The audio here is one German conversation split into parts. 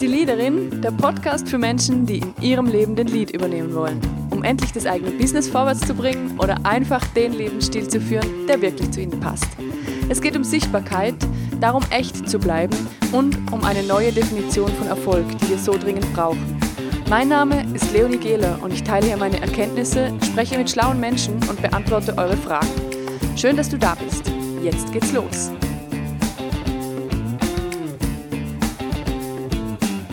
die Leaderin, der Podcast für Menschen, die in ihrem Leben den Lead übernehmen wollen, um endlich das eigene Business vorwärts zu bringen oder einfach den Lebensstil zu führen, der wirklich zu ihnen passt. Es geht um Sichtbarkeit, darum echt zu bleiben und um eine neue Definition von Erfolg, die wir so dringend brauchen. Mein Name ist Leonie Gehler und ich teile hier meine Erkenntnisse, spreche mit schlauen Menschen und beantworte eure Fragen. Schön, dass du da bist. Jetzt geht's los.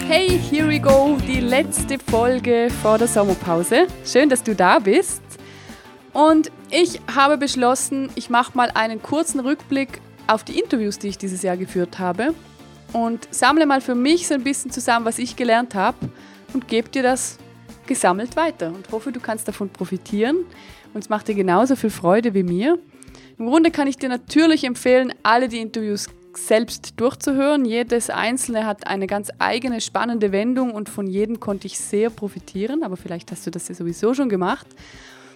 Hey, here we go, die letzte Folge vor der Sommerpause. Schön, dass du da bist. Und ich habe beschlossen, ich mache mal einen kurzen Rückblick auf die Interviews, die ich dieses Jahr geführt habe und sammle mal für mich so ein bisschen zusammen, was ich gelernt habe und gebe dir das gesammelt weiter und hoffe, du kannst davon profitieren und es macht dir genauso viel Freude wie mir. Im Grunde kann ich dir natürlich empfehlen, alle die Interviews selbst durchzuhören. Jedes einzelne hat eine ganz eigene spannende Wendung und von jedem konnte ich sehr profitieren, aber vielleicht hast du das ja sowieso schon gemacht.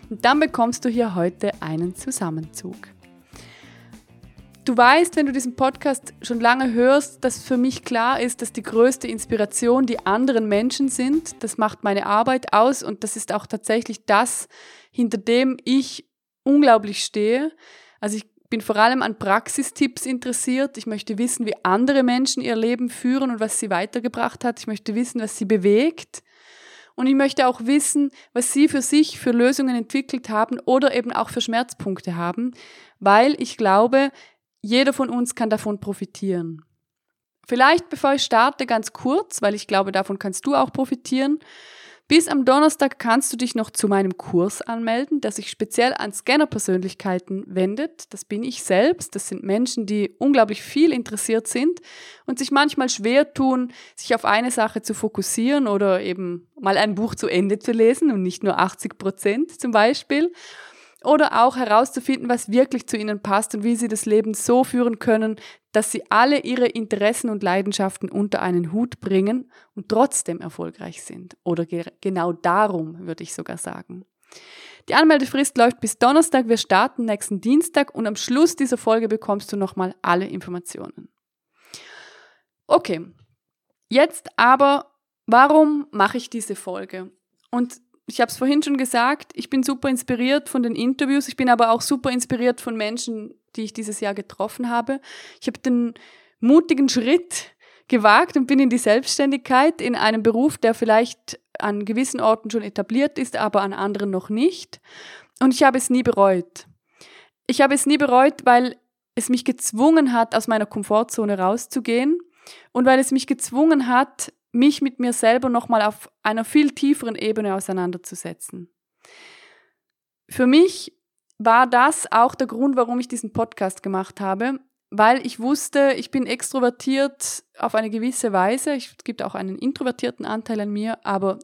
Und dann bekommst du hier heute einen Zusammenzug. Du weißt, wenn du diesen Podcast schon lange hörst, dass für mich klar ist, dass die größte Inspiration die anderen Menschen sind. Das macht meine Arbeit aus und das ist auch tatsächlich das, hinter dem ich unglaublich stehe. Also ich bin vor allem an Praxistipps interessiert. Ich möchte wissen, wie andere Menschen ihr Leben führen und was sie weitergebracht hat. Ich möchte wissen, was sie bewegt. Und ich möchte auch wissen, was sie für sich für Lösungen entwickelt haben oder eben auch für Schmerzpunkte haben, weil ich glaube, jeder von uns kann davon profitieren. Vielleicht, bevor ich starte, ganz kurz, weil ich glaube, davon kannst du auch profitieren. Bis am Donnerstag kannst du dich noch zu meinem Kurs anmelden, der sich speziell an Scanner-Persönlichkeiten wendet. Das bin ich selbst. Das sind Menschen, die unglaublich viel interessiert sind und sich manchmal schwer tun, sich auf eine Sache zu fokussieren oder eben mal ein Buch zu Ende zu lesen und nicht nur 80 Prozent zum Beispiel oder auch herauszufinden, was wirklich zu ihnen passt und wie sie das Leben so führen können, dass sie alle ihre Interessen und Leidenschaften unter einen Hut bringen und trotzdem erfolgreich sind. Oder ge genau darum, würde ich sogar sagen. Die Anmeldefrist läuft bis Donnerstag, wir starten nächsten Dienstag und am Schluss dieser Folge bekommst du nochmal alle Informationen. Okay, jetzt aber, warum mache ich diese Folge? Und ich habe es vorhin schon gesagt, ich bin super inspiriert von den Interviews, ich bin aber auch super inspiriert von Menschen, die ich dieses Jahr getroffen habe. Ich habe den mutigen Schritt gewagt und bin in die Selbstständigkeit in einem Beruf, der vielleicht an gewissen Orten schon etabliert ist, aber an anderen noch nicht. Und ich habe es nie bereut. Ich habe es nie bereut, weil es mich gezwungen hat, aus meiner Komfortzone rauszugehen und weil es mich gezwungen hat, mich mit mir selber nochmal auf einer viel tieferen Ebene auseinanderzusetzen. Für mich war das auch der Grund, warum ich diesen Podcast gemacht habe, weil ich wusste, ich bin extrovertiert auf eine gewisse Weise. Es gibt auch einen introvertierten Anteil an mir, aber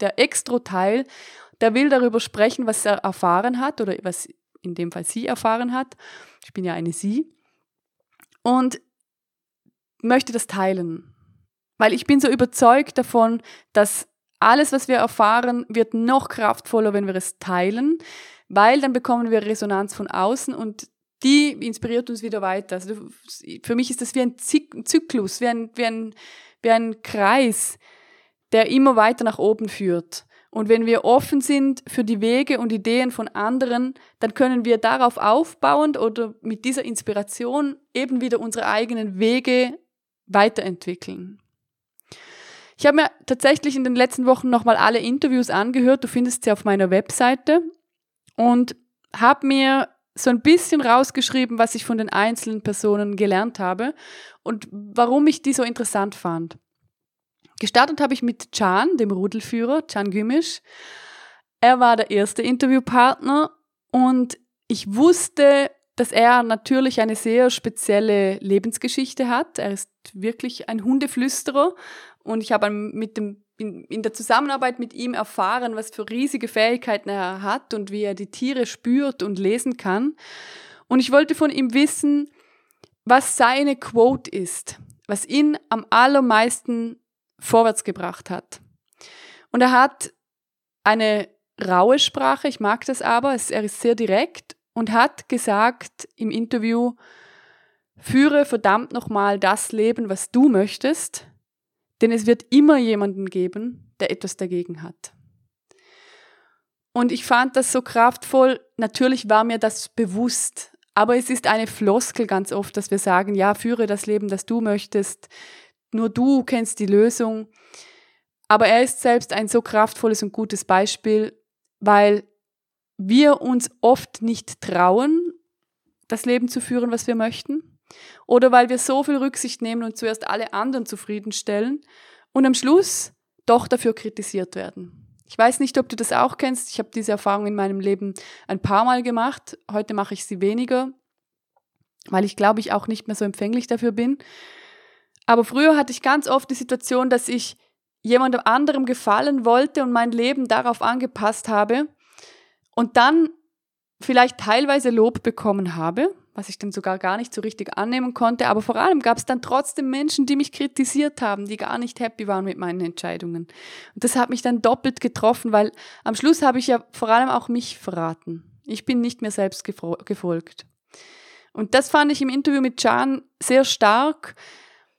der Extro-Teil, der will darüber sprechen, was er erfahren hat oder was in dem Fall sie erfahren hat. Ich bin ja eine sie. Und möchte das teilen. Weil ich bin so überzeugt davon, dass alles, was wir erfahren, wird noch kraftvoller, wenn wir es teilen, weil dann bekommen wir Resonanz von außen und die inspiriert uns wieder weiter. Also für mich ist das wie ein Zyklus, wie ein, wie, ein, wie ein Kreis, der immer weiter nach oben führt. Und wenn wir offen sind für die Wege und Ideen von anderen, dann können wir darauf aufbauend oder mit dieser Inspiration eben wieder unsere eigenen Wege weiterentwickeln. Ich habe mir tatsächlich in den letzten Wochen nochmal alle Interviews angehört. Du findest sie auf meiner Webseite und habe mir so ein bisschen rausgeschrieben, was ich von den einzelnen Personen gelernt habe und warum ich die so interessant fand. Gestartet habe ich mit Can, dem Rudelführer, Can Gümisch. Er war der erste Interviewpartner und ich wusste, dass er natürlich eine sehr spezielle Lebensgeschichte hat. Er ist wirklich ein Hundeflüsterer und ich habe mit dem, in, in der Zusammenarbeit mit ihm erfahren, was für riesige Fähigkeiten er hat und wie er die Tiere spürt und lesen kann. Und ich wollte von ihm wissen, was seine Quote ist, was ihn am allermeisten vorwärts gebracht hat. Und er hat eine raue Sprache, ich mag das aber, er ist sehr direkt und hat gesagt im Interview, führe verdammt nochmal das Leben, was du möchtest, Denn es wird immer jemanden geben, der etwas dagegen hat. Und ich fand das so kraftvoll. Natürlich war mir das bewusst. Aber es ist eine Floskel ganz oft, dass wir sagen, ja, führe das Leben, das du möchtest. Nur du kennst die Lösung. Aber er ist selbst ein so kraftvolles und gutes Beispiel, weil wir uns oft nicht trauen, das Leben zu führen, was wir möchten. Oder weil wir so viel Rücksicht nehmen und zuerst alle anderen zufriedenstellen und am Schluss doch dafür kritisiert werden. Ich weiß nicht, ob du das auch kennst. Ich habe diese Erfahrung in meinem Leben ein paar Mal gemacht. Heute mache ich sie weniger, weil ich glaube ich auch nicht mehr so empfänglich dafür bin. Aber früher hatte ich ganz oft die Situation, dass ich jemandem anderem gefallen wollte und mein Leben darauf angepasst habe und dann vielleicht teilweise Lob bekommen habe, was ich dann sogar gar nicht so richtig annehmen konnte, aber vor allem gab es dann trotzdem Menschen, die mich kritisiert haben, die gar nicht happy waren mit meinen Entscheidungen. Und das hat mich dann doppelt getroffen, weil am Schluss habe ich ja vor allem auch mich verraten. Ich bin nicht mehr selbst gefolgt. Und das fand ich im Interview mit Can sehr stark,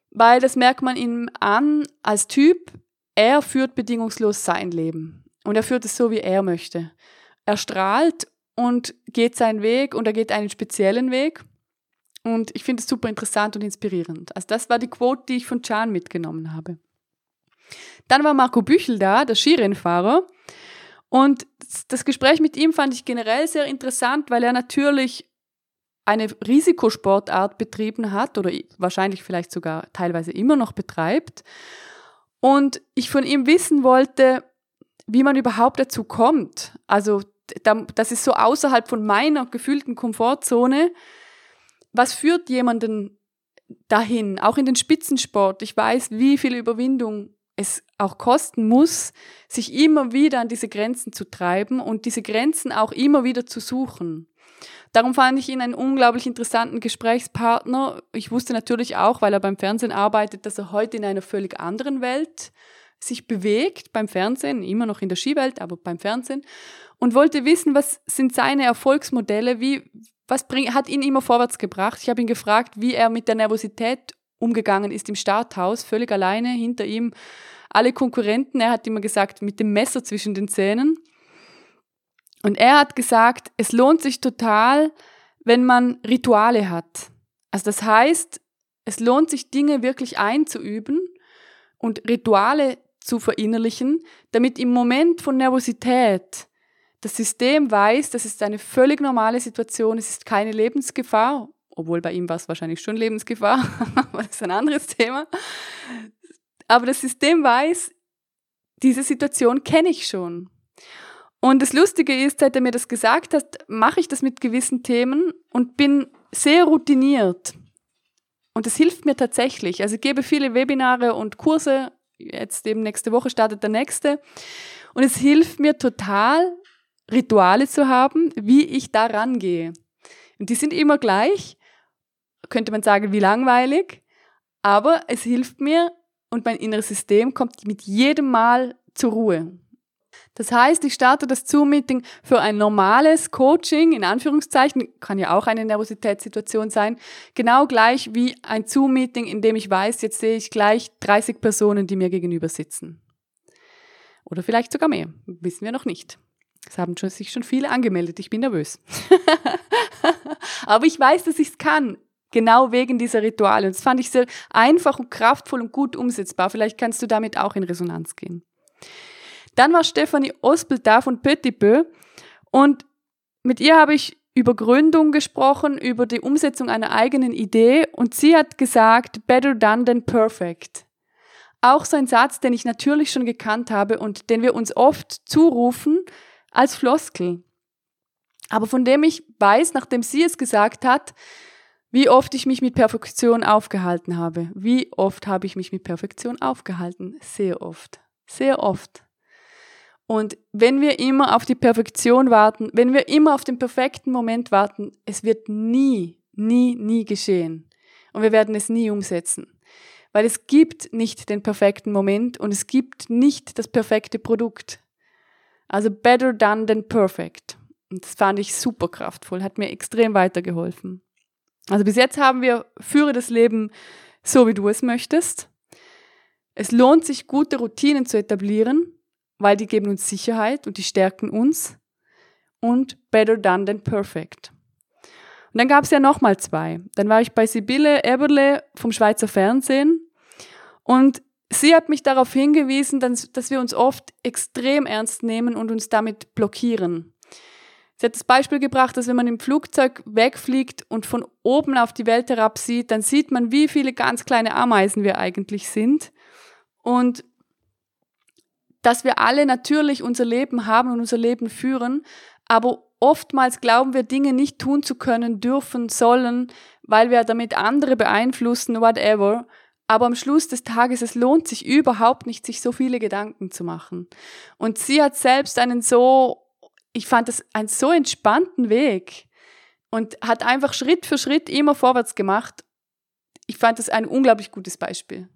weil das merkt man ihm an als Typ, er führt bedingungslos sein Leben. Und er führt es so, wie er möchte. Er strahlt und geht seinen Weg und er geht einen speziellen Weg. Und ich finde es super interessant und inspirierend. Also das war die Quote, die ich von Can mitgenommen habe. Dann war Marco Büchel da, der Skirennfahrer. Und das Gespräch mit ihm fand ich generell sehr interessant, weil er natürlich eine Risikosportart betrieben hat oder wahrscheinlich vielleicht sogar teilweise immer noch betreibt. Und ich von ihm wissen wollte, wie man überhaupt dazu kommt. Also das ist so außerhalb von meiner gefühlten Komfortzone. Was führt jemanden dahin, auch in den Spitzensport? Ich weiß, wie viel Überwindung es auch kosten muss, sich immer wieder an diese Grenzen zu treiben und diese Grenzen auch immer wieder zu suchen. Darum fand ich ihn einen unglaublich interessanten Gesprächspartner. Ich wusste natürlich auch, weil er beim Fernsehen arbeitet, dass er heute in einer völlig anderen Welt sich bewegt, beim Fernsehen, immer noch in der Skiwelt, aber beim Fernsehen und wollte wissen, was sind seine Erfolgsmodelle, wie, was bring, hat ihn immer vorwärts gebracht. Ich habe ihn gefragt, wie er mit der Nervosität umgegangen ist im Starthaus, völlig alleine, hinter ihm alle Konkurrenten. Er hat immer gesagt, mit dem Messer zwischen den Zähnen. Und er hat gesagt, es lohnt sich total, wenn man Rituale hat. Also das heißt, es lohnt sich, Dinge wirklich einzuüben und Rituale zu verinnerlichen, damit im Moment von Nervosität das System weiß, das ist eine völlig normale Situation, es ist keine Lebensgefahr, obwohl bei ihm war es wahrscheinlich schon Lebensgefahr, aber das ist ein anderes Thema. Aber das System weiß, diese Situation kenne ich schon. Und das Lustige ist, seit er mir das gesagt hat, mache ich das mit gewissen Themen und bin sehr routiniert. Und das hilft mir tatsächlich. Also ich gebe viele Webinare und Kurse. Jetzt eben nächste Woche startet der nächste. Und es hilft mir total, Rituale zu haben, wie ich da rangehe. Und die sind immer gleich, könnte man sagen, wie langweilig, aber es hilft mir und mein inneres System kommt mit jedem Mal zur Ruhe. Das heißt, ich starte das Zoom-Meeting für ein normales Coaching, in Anführungszeichen, kann ja auch eine Nervositätssituation sein, genau gleich wie ein Zoom-Meeting, in dem ich weiß, jetzt sehe ich gleich 30 Personen, die mir gegenüber sitzen. Oder vielleicht sogar mehr, wissen wir noch nicht. Es haben schon, sich schon viele angemeldet. Ich bin nervös. Aber ich weiß, dass ich es kann. Genau wegen dieser Rituale. Und das fand ich sehr einfach und kraftvoll und gut umsetzbar. Vielleicht kannst du damit auch in Resonanz gehen. Dann war Stefanie Ospel da von Petit Peu. Und mit ihr habe ich über Gründung gesprochen, über die Umsetzung einer eigenen Idee. Und sie hat gesagt, better done than perfect. Auch so ein Satz, den ich natürlich schon gekannt habe und den wir uns oft zurufen, als Floskel. Aber von dem ich weiß, nachdem sie es gesagt hat, wie oft ich mich mit Perfektion aufgehalten habe. Wie oft habe ich mich mit Perfektion aufgehalten? Sehr oft. Sehr oft. Und wenn wir immer auf die Perfektion warten, wenn wir immer auf den perfekten Moment warten, es wird nie, nie, nie geschehen. Und wir werden es nie umsetzen. Weil es gibt nicht den perfekten Moment und es gibt nicht das perfekte Produkt. Also better done than perfect. Und das fand ich super kraftvoll, hat mir extrem weitergeholfen. Also bis jetzt haben wir Führe das Leben so, wie du es möchtest. Es lohnt sich, gute Routinen zu etablieren, weil die geben uns Sicherheit und die stärken uns. Und better done than perfect. Und dann gab es ja nochmal zwei. Dann war ich bei Sibylle Eberle vom Schweizer Fernsehen und sie hat mich darauf hingewiesen, dass, dass wir uns oft extrem ernst nehmen und uns damit blockieren. Sie hat das Beispiel gebracht, dass wenn man im Flugzeug wegfliegt und von oben auf die Welt herab sieht, dann sieht man, wie viele ganz kleine Ameisen wir eigentlich sind. Und dass wir alle natürlich unser Leben haben und unser Leben führen, aber oftmals glauben wir Dinge nicht tun zu können, dürfen, sollen, weil wir damit andere beeinflussen, whatever. Aber am Schluss des Tages, es lohnt sich überhaupt nicht, sich so viele Gedanken zu machen. Und sie hat selbst einen so ich fand das einen so entspannten Weg und hat einfach Schritt für Schritt immer vorwärts gemacht. Ich fand das ein unglaublich gutes Beispiel.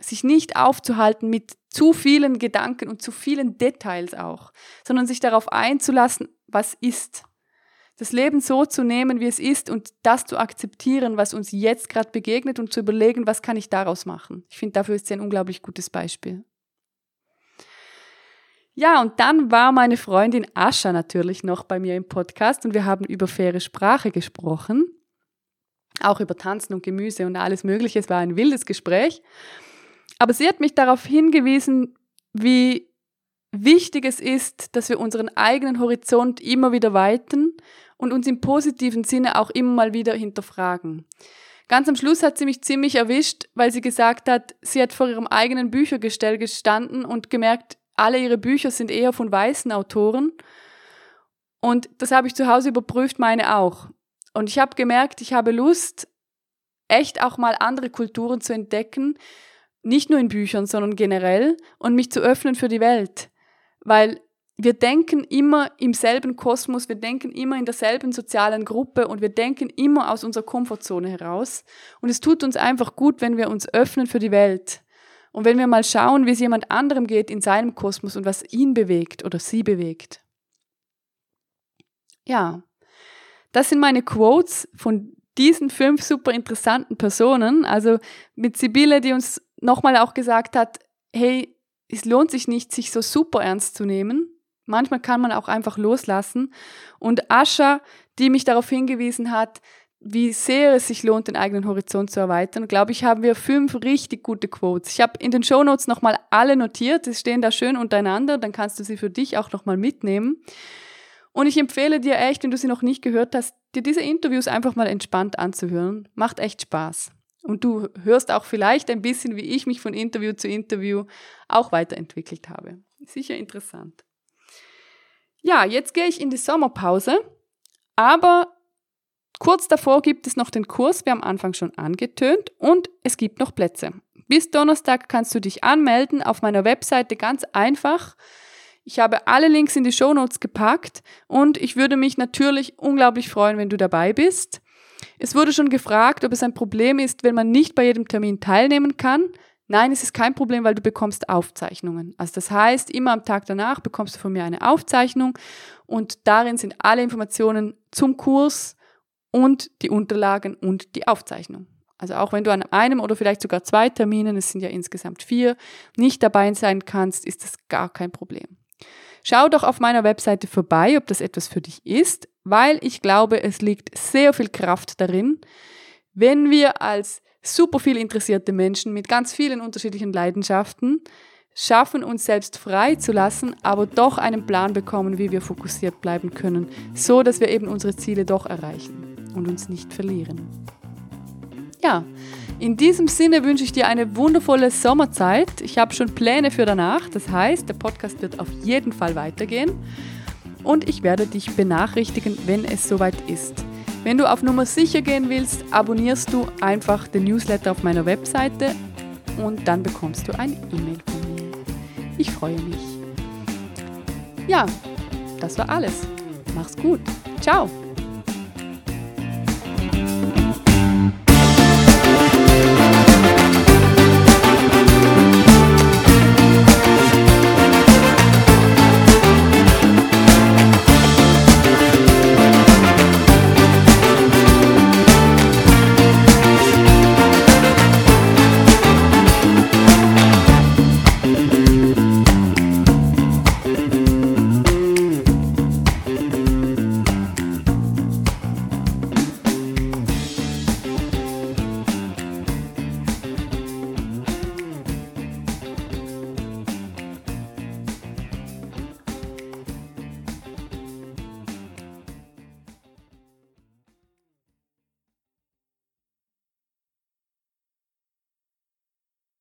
Sich nicht aufzuhalten mit zu vielen Gedanken und zu vielen Details auch, sondern sich darauf einzulassen, was ist. Das Leben so zu nehmen, wie es ist und das zu akzeptieren, was uns jetzt gerade begegnet und zu überlegen, was kann ich daraus machen. Ich finde, dafür ist sie ein unglaublich gutes Beispiel. Ja, und dann war meine Freundin Ascha natürlich noch bei mir im Podcast und wir haben über faire Sprache gesprochen. Auch über Tanzen und Gemüse und alles Mögliche. Es war ein wildes Gespräch. Aber sie hat mich darauf hingewiesen, wie wichtig es ist, dass wir unseren eigenen Horizont immer wieder weiten und uns im positiven Sinne auch immer mal wieder hinterfragen. Ganz am Schluss hat sie mich ziemlich erwischt, weil sie gesagt hat, sie hat vor ihrem eigenen Büchergestell gestanden und gemerkt, alle ihre Bücher sind eher von weißen Autoren. Und das habe ich zu Hause überprüft, meine auch. Und ich habe gemerkt, ich habe Lust, echt auch mal andere Kulturen zu entdecken, nicht nur in Büchern, sondern generell und mich zu öffnen für die Welt. Weil wir denken immer im selben Kosmos, wir denken immer in derselben sozialen Gruppe und wir denken immer aus unserer Komfortzone heraus. Und es tut uns einfach gut, wenn wir uns öffnen für die Welt. Und wenn wir mal schauen, wie es jemand anderem geht in seinem Kosmos und was ihn bewegt oder sie bewegt. Ja, das sind meine Quotes von diesen fünf super interessanten Personen. Also mit Sibylle, die uns nochmal auch gesagt hat, hey, es lohnt sich nicht, sich so super ernst zu nehmen. Manchmal kann man auch einfach loslassen. Und Ascha, die mich darauf hingewiesen hat, wie sehr es sich lohnt, den eigenen Horizont zu erweitern, glaube ich, haben wir fünf richtig gute Quotes. Ich habe in den Shownotes nochmal alle notiert, sie stehen da schön untereinander, dann kannst du sie für dich auch nochmal mitnehmen. Und ich empfehle dir echt, wenn du sie noch nicht gehört hast, dir diese Interviews einfach mal entspannt anzuhören. Macht echt Spaß. Und du hörst auch vielleicht ein bisschen, wie ich mich von Interview zu Interview auch weiterentwickelt habe. Sicher interessant. Ja, jetzt gehe ich in die Sommerpause, aber Kurz davor gibt es noch den Kurs, wir haben am Anfang schon angetönt, und es gibt noch Plätze. Bis Donnerstag kannst du dich anmelden auf meiner Webseite ganz einfach. Ich habe alle Links in die Shownotes gepackt und ich würde mich natürlich unglaublich freuen, wenn du dabei bist. Es wurde schon gefragt, ob es ein Problem ist, wenn man nicht bei jedem Termin teilnehmen kann. Nein, es ist kein Problem, weil du bekommst Aufzeichnungen. Also das heißt, immer am Tag danach bekommst du von mir eine Aufzeichnung und darin sind alle Informationen zum Kurs, und die Unterlagen und die Aufzeichnung. Also auch wenn du an einem oder vielleicht sogar zwei Terminen, es sind ja insgesamt vier, nicht dabei sein kannst, ist das gar kein Problem. Schau doch auf meiner Webseite vorbei, ob das etwas für dich ist, weil ich glaube, es liegt sehr viel Kraft darin, wenn wir als super viel interessierte Menschen mit ganz vielen unterschiedlichen Leidenschaften schaffen, uns selbst frei zu lassen, aber doch einen Plan bekommen, wie wir fokussiert bleiben können, so dass wir eben unsere Ziele doch erreichen und uns nicht verlieren. Ja, in diesem Sinne wünsche ich dir eine wundervolle Sommerzeit. Ich habe schon Pläne für danach. Das heißt, der Podcast wird auf jeden Fall weitergehen und ich werde dich benachrichtigen, wenn es soweit ist. Wenn du auf Nummer sicher gehen willst, abonnierst du einfach den Newsletter auf meiner Webseite und dann bekommst du ein E-Mail von mir. Ich freue mich. Ja, das war alles. Mach's gut. Ciao.